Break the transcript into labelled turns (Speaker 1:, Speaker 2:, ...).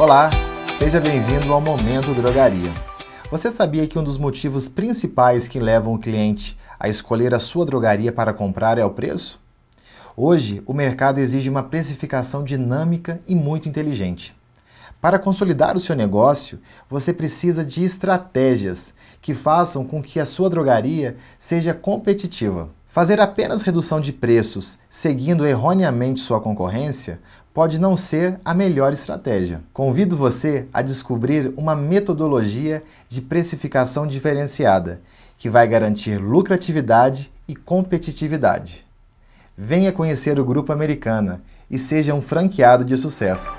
Speaker 1: Olá, seja bem-vindo ao Momento Drogaria. Você sabia que um dos motivos principais que levam o cliente a escolher a sua drogaria para comprar é o preço? Hoje, o mercado exige uma precificação dinâmica e muito inteligente. Para consolidar o seu negócio, você precisa de estratégias que façam com que a sua drogaria seja competitiva. Fazer apenas redução de preços seguindo erroneamente sua concorrência pode não ser a melhor estratégia. Convido você a descobrir uma metodologia de precificação diferenciada que vai garantir lucratividade e competitividade. Venha conhecer o Grupo Americana e seja um franqueado de sucesso.